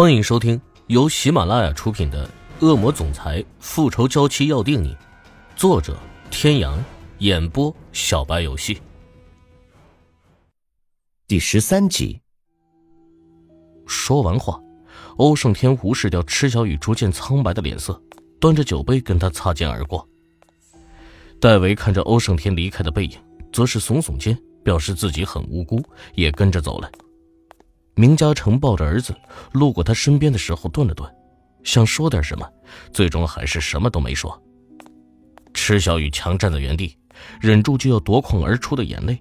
欢迎收听由喜马拉雅出品的《恶魔总裁复仇娇妻要定你》，作者：天阳，演播：小白游戏。第十三集。说完话，欧胜天无视掉池小雨逐渐苍白的脸色，端着酒杯跟他擦肩而过。戴维看着欧胜天离开的背影，则是耸耸肩，表示自己很无辜，也跟着走了。明嘉诚抱着儿子路过他身边的时候，顿了顿，想说点什么，最终还是什么都没说。池小雨强站在原地，忍住就要夺眶而出的眼泪，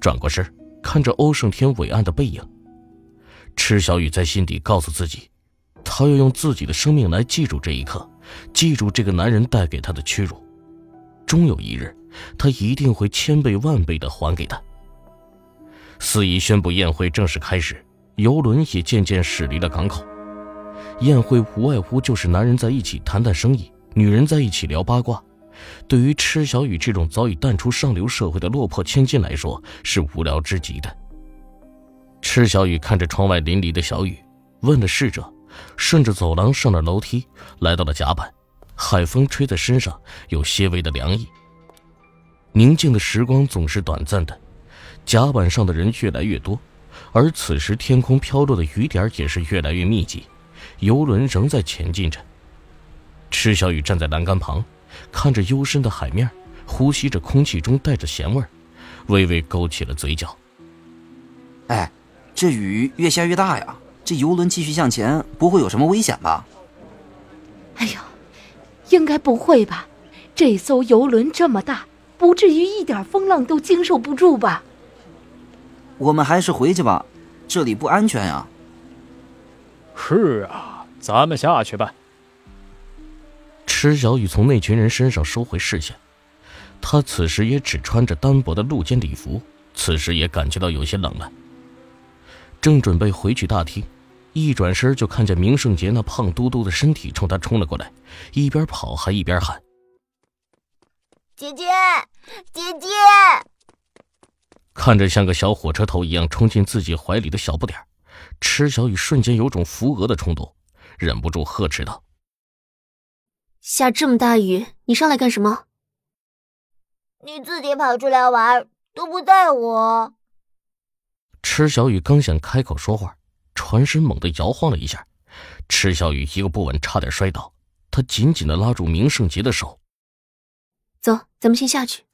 转过身看着欧胜天伟岸的背影。池小雨在心底告诉自己，他要用自己的生命来记住这一刻，记住这个男人带给他的屈辱。终有一日，他一定会千倍万倍的还给他。司仪宣布宴会正式开始。游轮也渐渐驶离了港口。宴会无外乎就是男人在一起谈谈生意，女人在一起聊八卦。对于池小雨这种早已淡出上流社会的落魄千金来说，是无聊之极的。池小雨看着窗外淋漓的小雨，问了侍者，顺着走廊上了楼梯，来到了甲板。海风吹在身上，有些微的凉意。宁静的时光总是短暂的，甲板上的人越来越多。而此时，天空飘落的雨点也是越来越密集，游轮仍在前进着。池小雨站在栏杆旁，看着幽深的海面，呼吸着空气中带着咸味微微勾起了嘴角。哎，这雨越下越大呀！这游轮继续向前，不会有什么危险吧？哎呦，应该不会吧？这艘游轮这么大，不至于一点风浪都经受不住吧？我们还是回去吧，这里不安全呀。是啊，咱们下去吧。池小雨从那群人身上收回视线，他此时也只穿着单薄的露肩礼服，此时也感觉到有些冷了。正准备回去大厅，一转身就看见明圣杰那胖嘟嘟的身体冲他冲了过来，一边跑还一边喊：“姐姐，姐姐！”看着像个小火车头一样冲进自己怀里的小不点池小雨瞬间有种扶额的冲动，忍不住呵斥道：“下这么大雨，你上来干什么？你自己跑出来玩，都不带我。”池小雨刚想开口说话，船身猛地摇晃了一下，池小雨一个不稳，差点摔倒。他紧紧的拉住明胜杰的手：“走，咱们先下去。”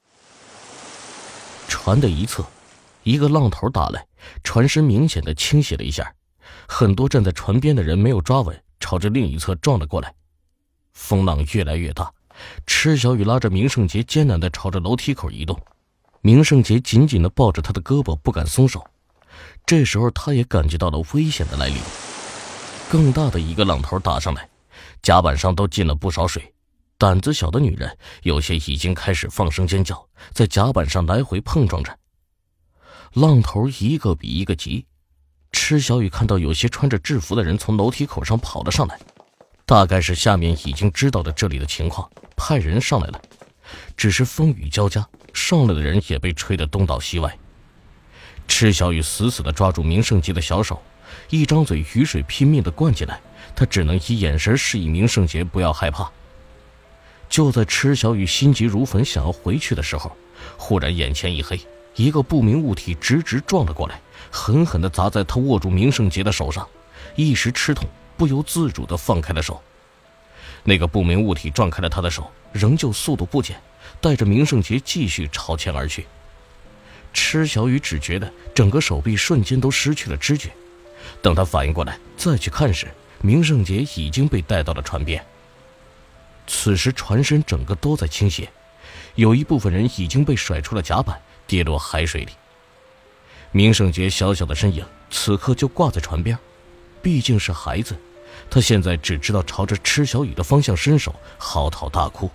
船的一侧。一个浪头打来，船身明显的倾斜了一下，很多站在船边的人没有抓稳，朝着另一侧撞了过来。风浪越来越大，池小雨拉着明胜杰艰难的朝着楼梯口移动，明胜杰紧紧的抱着他的胳膊，不敢松手。这时候，他也感觉到了危险的来临，更大的一个浪头打上来，甲板上都进了不少水，胆子小的女人有些已经开始放声尖叫，在甲板上来回碰撞着。浪头一个比一个急，池小雨看到有些穿着制服的人从楼梯口上跑了上来，大概是下面已经知道了这里的情况，派人上来了。只是风雨交加，上来的人也被吹得东倒西歪。池小雨死死地抓住明胜杰的小手，一张嘴，雨水拼命地灌进来，他只能以眼神示意明胜杰不要害怕。就在池小雨心急如焚想要回去的时候，忽然眼前一黑。一个不明物体直直撞了过来，狠狠地砸在他握住明圣杰的手上，一时吃痛，不由自主地放开了手。那个不明物体撞开了他的手，仍旧速度不减，带着明圣杰继续朝前而去。池小雨只觉得整个手臂瞬间都失去了知觉，等他反应过来再去看时，明圣杰已经被带到了船边。此时船身整个都在倾斜，有一部分人已经被甩出了甲板。跌落海水里。明胜杰小小的身影此刻就挂在船边，毕竟是孩子，他现在只知道朝着池小雨的方向伸手，嚎啕大哭。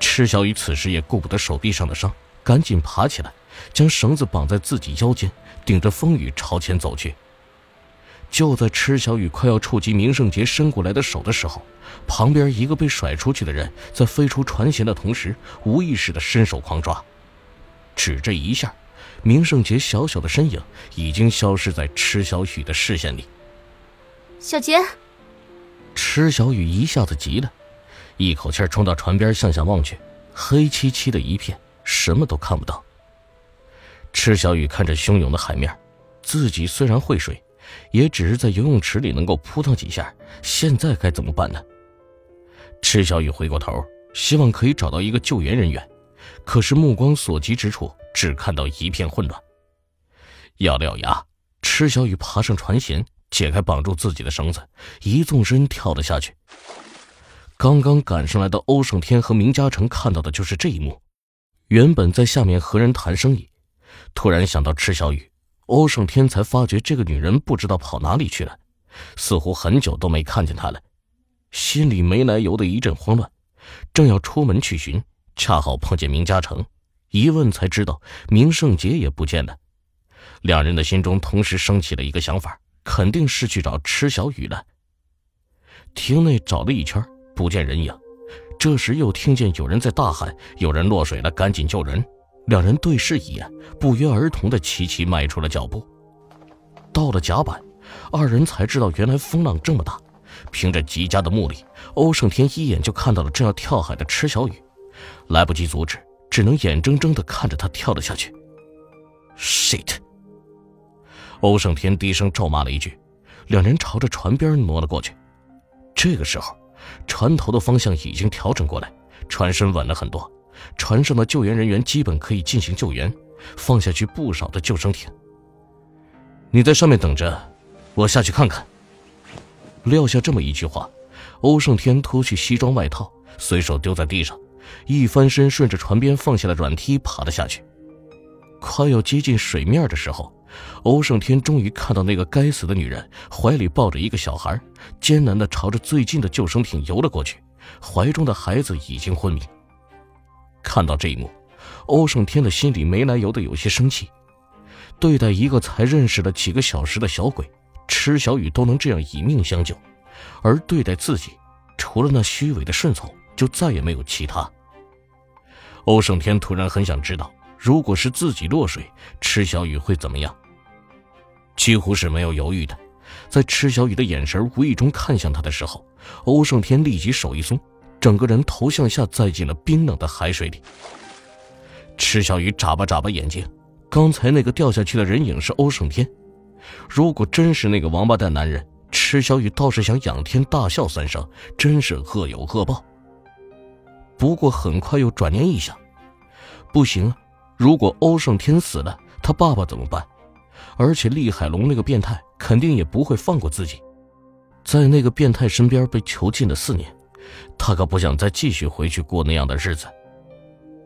池小雨此时也顾不得手臂上的伤，赶紧爬起来，将绳子绑在自己腰间，顶着风雨朝前走去。就在池小雨快要触及明圣杰伸过来的手的时候，旁边一个被甩出去的人在飞出船舷的同时，无意识的伸手狂抓。只这一下，明圣杰小小的身影已经消失在池小雨的视线里。小杰。池小雨一下子急了，一口气冲到船边，向下望去，黑漆漆的一片，什么都看不到。池小雨看着汹涌的海面，自己虽然会水，也只是在游泳池里能够扑腾几下，现在该怎么办呢？池小雨回过头，希望可以找到一个救援人员，可是目光所及之处，只看到一片混乱。咬了咬牙，池小雨爬上船舷。解开绑住自己的绳子，一纵身跳了下去。刚刚赶上来的欧胜天和明嘉诚看到的就是这一幕。原本在下面和人谈生意，突然想到池小雨，欧胜天才发觉这个女人不知道跑哪里去了，似乎很久都没看见她了，心里没来由的一阵慌乱。正要出门去寻，恰好碰见明嘉诚，一问才知道明胜杰也不见了。两人的心中同时升起了一个想法。肯定是去找池小雨了。厅内找了一圈，不见人影。这时又听见有人在大喊：“有人落水了，赶紧救人！”两人对视一眼，不约而同的齐齐迈出了脚步。到了甲板，二人才知道原来风浪这么大。凭着极佳的目力，欧胜天一眼就看到了正要跳海的池小雨，来不及阻止，只能眼睁睁的看着他跳了下去。shit！欧胜天低声咒骂了一句，两人朝着船边挪了过去。这个时候，船头的方向已经调整过来，船身稳了很多，船上的救援人员基本可以进行救援，放下去不少的救生艇。你在上面等着，我下去看看。撂下这么一句话，欧胜天脱去西装外套，随手丢在地上，一翻身顺着船边放下的软梯爬了下去。快要接近水面的时候。欧胜天终于看到那个该死的女人怀里抱着一个小孩，艰难地朝着最近的救生艇游了过去，怀中的孩子已经昏迷。看到这一幕，欧胜天的心里没来由的有些生气。对待一个才认识了几个小时的小鬼，池小雨都能这样以命相救，而对待自己，除了那虚伪的顺从，就再也没有其他。欧胜天突然很想知道，如果是自己落水，池小雨会怎么样？几乎是没有犹豫的，在池小雨的眼神无意中看向他的时候，欧胜天立即手一松，整个人头向下栽进了冰冷的海水里。池小雨眨巴眨巴眼睛，刚才那个掉下去的人影是欧胜天。如果真是那个王八蛋男人，池小雨倒是想仰天大笑三声，真是恶有恶报。不过很快又转念一想，不行啊，如果欧胜天死了，他爸爸怎么办？而且厉海龙那个变态肯定也不会放过自己，在那个变态身边被囚禁了四年，他可不想再继续回去过那样的日子。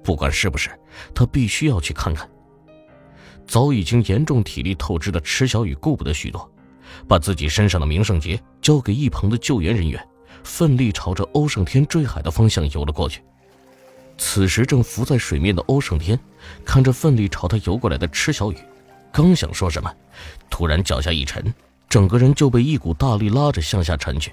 不管是不是，他必须要去看看。早已经严重体力透支的池小雨顾不得许多，把自己身上的名胜节交给一旁的救援人员，奋力朝着欧胜天坠海的方向游了过去。此时正浮在水面的欧胜天，看着奋力朝他游过来的池小雨。刚想说什么，突然脚下一沉，整个人就被一股大力拉着向下沉去。